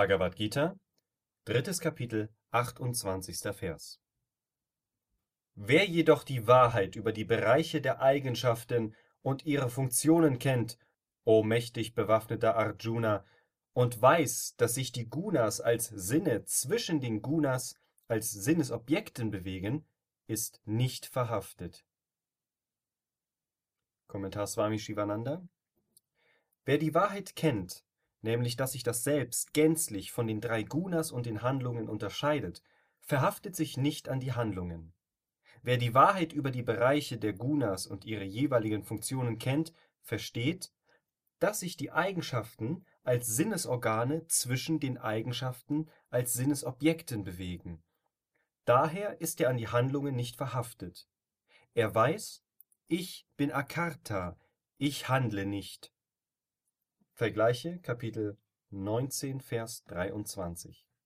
Bhagavad Gita, drittes Kapitel, 28. Vers. Wer jedoch die Wahrheit über die Bereiche der Eigenschaften und ihre Funktionen kennt, o mächtig bewaffneter Arjuna, und weiß, dass sich die Gunas als Sinne zwischen den Gunas als Sinnesobjekten bewegen, ist nicht verhaftet. Kommentar Swami Shivananda Wer die Wahrheit kennt, nämlich dass sich das Selbst gänzlich von den drei Gunas und den Handlungen unterscheidet, verhaftet sich nicht an die Handlungen. Wer die Wahrheit über die Bereiche der Gunas und ihre jeweiligen Funktionen kennt, versteht, dass sich die Eigenschaften als Sinnesorgane zwischen den Eigenschaften als Sinnesobjekten bewegen. Daher ist er an die Handlungen nicht verhaftet. Er weiß, ich bin Akarta, ich handle nicht. Vergleiche Kapitel 19, Vers 23